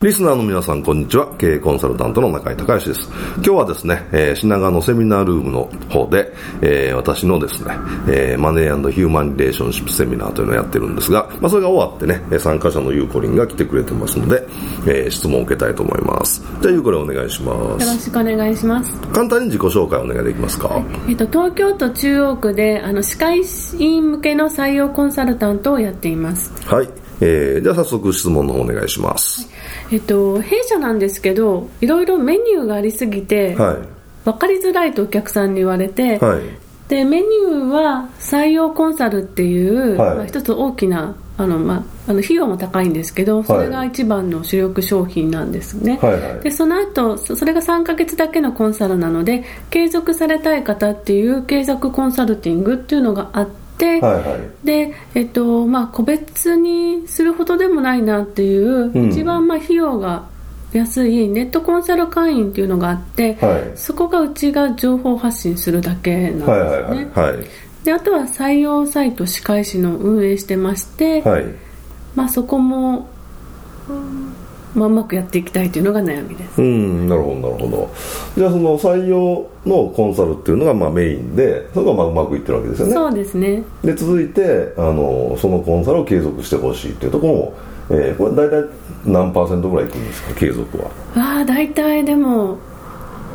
リスナーの皆さん、こんにちは。経営コンサルタントの中井隆義です。今日はですね、えー、品川のセミナールームの方で、えー、私のですね、えー、マネーヒューマンリレーションシップセミナーというのをやってるんですが、まあ、それが終わってね、参加者のゆうこりんが来てくれてますので、えー、質問を受けたいと思います。じゃあ、ゆうこりんお願いします。よろしくお願いします。簡単に自己紹介お願いできますか？はい、えっ、と、東京都中央区で、あの、歯科医院向けの採用コンサルタントをやっています。はい。えー、じゃあ早速質問の方お願いします。はいえっと、弊社なんですけどいろいろメニューがありすぎて、はい、分かりづらいとお客さんに言われて、はい、でメニューは採用コンサルっていう、はい、まあ、一つ大きなあの、まあ、あの費用も高いんですけどそれが一番の主力商品なんですね、はいはい、でその後それが3ヶ月だけのコンサルなので継続されたい方っていう継続コンサルティングっていうのがあって、はいはい、で、えっとまあ、個別にするほどでもないなっていう、うん、一番まあ費用が安いネットコンサル会員っていうのがあって、はい、そこがうちが情報発信するだけなんですね、はいはいはいはい、であとは採用サイト歯科医師の運営してまして、はい、まあ、そこも、まあ、うまくやっていきたいというのが悩みです。うんなるほどなるほど。じゃあその採用のコンサルっていうのがまあメインでそれがまあうまくいってるわけですよね。そうですね。で続いてあのそのコンサルを継続してほしいっていうところも、えー、これ大体何パーセントぐらいいくんですか継続は？ああ大体でも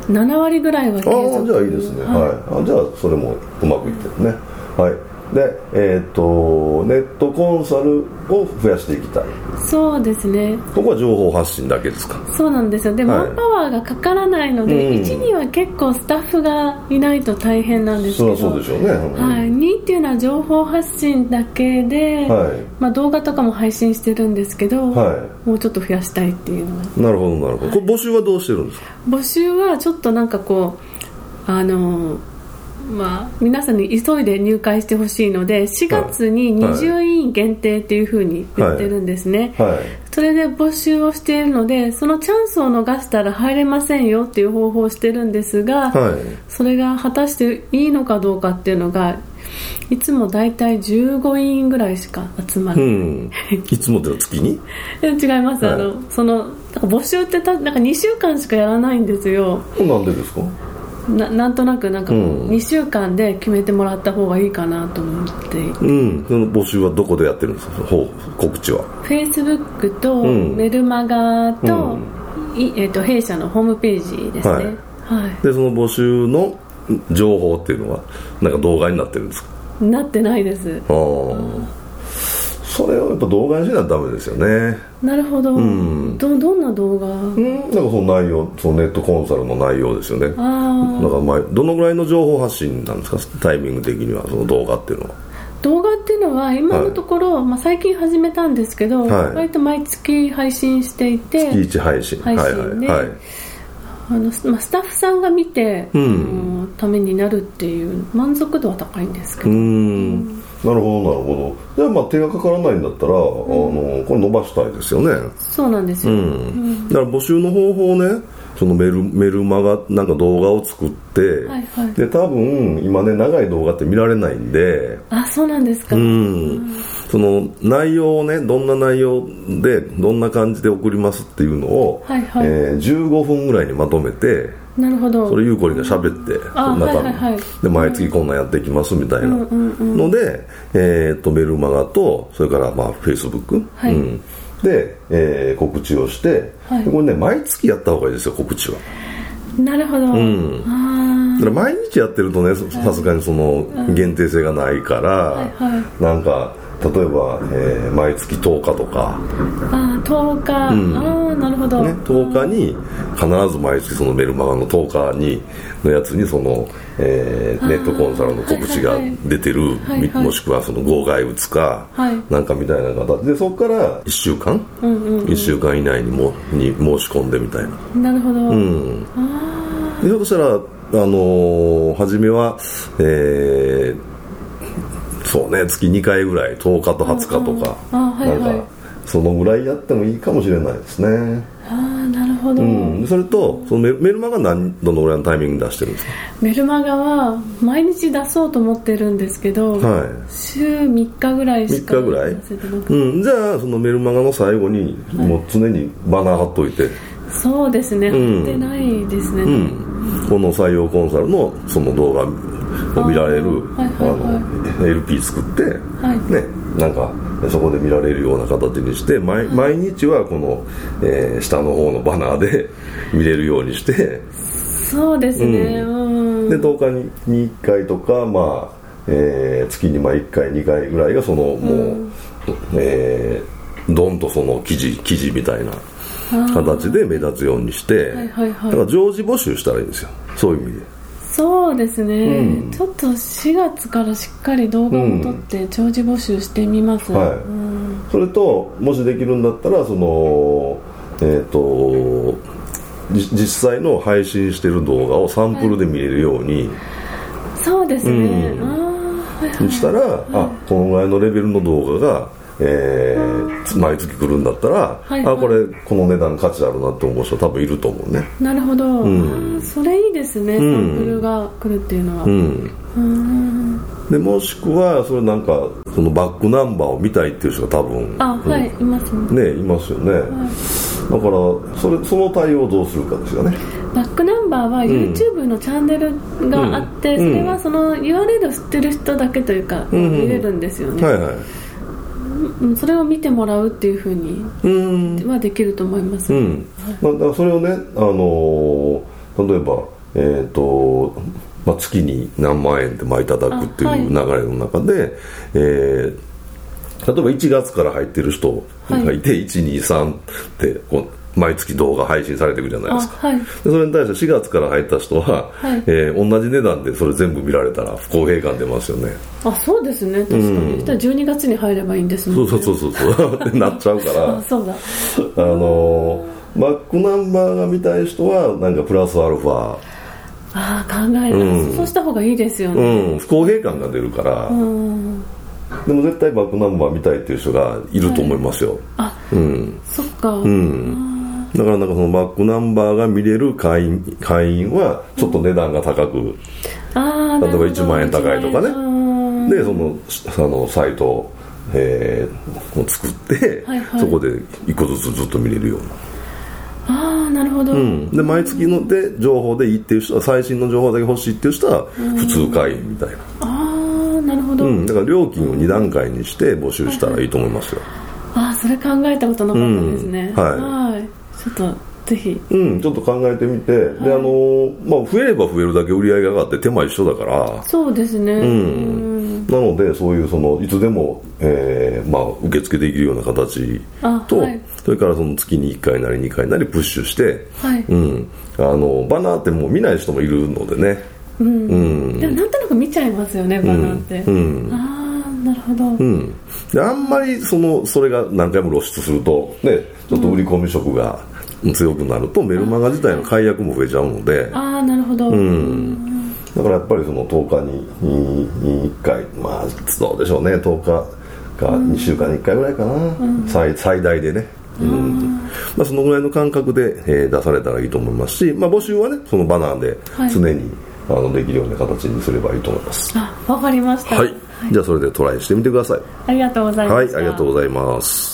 7割ぐらいは継続。ああじゃあいいですね、はい、はい、あじゃあそれもうまくいってるね。はいで、えーと、ネットコンサルを増やしていきたい。そうですね。ここは情報発信だけですか？そうなんですよ。で、はい、マンパワーがかからないので、うん、1には結構スタッフがいないと大変なんですけどそうでしょうね、はい、2っていうのは情報発信だけで、はい、まあ、動画とかも配信してるんですけど、はい、もうちょっと増やしたいっていうのが。なるほどなるほど、これ募集はどうしてるんですか？募集はちょっとなんかこうあのまあ、皆さんに急いで入会してほしいので4月に20委員限定っていうふうに言ってるんですね、はい。はい、それで募集をしているのでそのチャンスを逃したら入れませんよっていう方法をしてるんですが、はい、それが果たしていいのかどうかっていうのがいつも大体15員ぐらいしか集まる、うん、いつもでは月に？違います、あのその募集ってたなんか2週間しかやらないんですよ。なんでですか？ななんとなくなんか2週間で決めてもらった方がいいかなと思って。うん。その募集はどこでやってるんですか？告知は。フェイスブックとメルマガと、うん、えーと、弊社のホームページですね、はい、はい、でその募集の情報っていうのはなんか動画になってるんですか？なってないです。ああそれをやっぱ動画にしないとダメですよね。なるほど、うん、どどんな動画？うん。なんかその内容そのネットコンサルの内容ですよね。あなんかまあどのぐらいの情報発信なんですか？タイミング的にはその動画っていうのは。動画っていうのは今のところ、はい、まあ、最近始めたんですけど、はい、割と毎月配信していて月1配信。配信で、はいはいはいあのまあ、スタッフさんが見て、うん、ためになるっていう満足度は高いんですけど。うん。なるほどなるほど。じゃあまあ手がかからないんだったら、うん、あのこれ伸ばしたいですよね。そうなんですよ、うん、だから募集の方法ねそのメルメルマガなんか動画を作って、はいはい、で多分今ね長い動画って見られないんで。あそうなんですか、うん、その内容をねどんな内容でどんな感じで送りますっていうのを、はいはい、えー、15分ぐらいにまとめてなるほど。それゆうこりが喋って中、はいはいはい、で毎月こんなんやっていきますみたいな。ので、えー、っとメルマガとそれからまあフェイスブック、はい、うん、で、えー、告知をして、はい、これね毎月やった方がいいですよ告知は。なるほど、うん、だから毎日やってるとねさすがにその限定性がないから、はいはい、なんか例えば、えー、毎月10日とか。ああ10日、うん、ああなるほど、ね、10日に必ず毎月そのメルマガの10日にのやつにその、えー、ネットコンサルの告知が出てる、はいはい、もしくはその号外打つか、はい、なんかみたいな形。でそこから1週間、うんうんうん、1週間以内にもに申し込んでみたいな。なるほど、うん、ひょっとしたらあのー、初めはえーそうね月2回ぐらい10日と20日とか、はいはい、なんかそのぐらいやってもいいかもしれないですね。ああなるほど、うん、それとそのメメルマガ何どのぐらいのタイミング出してるんですか？メルマガは毎日出そうと思ってるんですけど、はい、週3日ぐらいしか3日ぐらい、うん、じゃあそのメルマガの最後にもう常にバナー貼っといて、そうですね、貼ってないですね、うん、この採用コンサルのその動画を見られるあ、の LP 作って、はい、ねなんかそこで見られるような形にして毎毎日はこの、えー、下の方のバナーで 見れるようにして。そうですね、うん、で10日に1回とか、まあえー、月にまあ1回2回ぐらいがそのもう、うん、えー、どんとその記事記事みたいな形で目立つようにして、はいはいはい、だから常時募集したらいいんですよ。そういう意味で。そうですね、うん、ちょっと4月からしっかり動画を撮って長寿募集してみます、うん、はい、うん、それともしできるんだったらそのえっ、ー、と実際の配信してる動画をサンプルで見れるように、はい、そうですね、うん、ああ、はい、したら、はい、あこのぐらいのレベルの動画がえー、毎月来るんだったら、はいはい、あこれこの値段価値あるなって思う人多分いると思うね。なるほど、うん、それいいですね、サンプルが来るっていうのは、うん、うんでもしくはそれなんかそのバックナンバーを見たいっていう人が多分あ、はい、いますね。ねいますよね、はい、だからそれその対応をどうするかですよね。バックナンバーは YouTube のチャンネルがあって、それはその URL を知ってる人だけというか、見れるんですよね、はいはいそれを見てもらうっていうふうにはできると思います、うん、まあ、それをね、あのー、例えば、えーとまあ、月に何万円でまあいただくっていう流れの中で、はい、えー、例えば1月から入ってる人がいて、はい、123ってこう毎月動画配信されていくじゃないですか、はい、でそれに対して4月から入った人は、はい、えー、同じ値段でそれ全部見られたら不公平感出ますよね。あそうですね。確かに、うん、したら12月に入ればいいんですもんね。そうそうそうそう。っ てなっちゃうから。あそうだ。あのー、バックナンバーが見たい人はなんかプラスアルファ。ああ考える、うん、そうした方がいいですよね、うん、不公平感が出るから、うん。でも絶対バックナンバー見たいっていう人がいると思いますよ、はい、あうん。そっか。うんだからなんかそのバックナンバーが見れる会員会員はちょっと値段が高く、うん、例えば1万円高いとかね。でそのあのサイトを、えー、を作って、はいはい、そこで1個ずつずっと見れるような。ああなるほど、うん、で毎月ので情報でいいっていう人は最新の情報だけ欲しいっていう人は普通会員みたいな、ああなるほど、うん、だから料金を2段階にして募集したらいいと思いますよ、はいはい、ああそれ考えたことなかったですね、はい、はいちょっとぜひ。うんちょっと考えてみて、はい、であのまあ増えれば増えるだけ売り上げが上がって手間一緒だから。そうですね。うん。なのでそういうそのいつでも、えーまあ、受付できるような形と、はい、それからその月に1回なり2回なりプッシュして、はい。うん、あのバナーってもう見ない人もいるのでね。うん、うん、でもなんとなく見ちゃいますよねバナーって、うん、うん、ああなるほど、うん、であんまりそのそれが何回も露出するとねちょっと売り込み色が、強くなるとメルマガ自体の解約も増えちゃうので。ああなるほど。うん。だからやっぱりその10日に1回まあどうでしょうね。10日か2週間に1回ぐらいかな、うん、最最大でね。うん。まあ、そのぐらいの感覚で、えー、出されたらいいと思いますし、まあ、募集はねそのバナーで常に、はい、あのできるような形にすればいいと思います。あわかりました、はい、はい、じゃあそれでトライしてみてください。ありがとうございますはいありがとうございます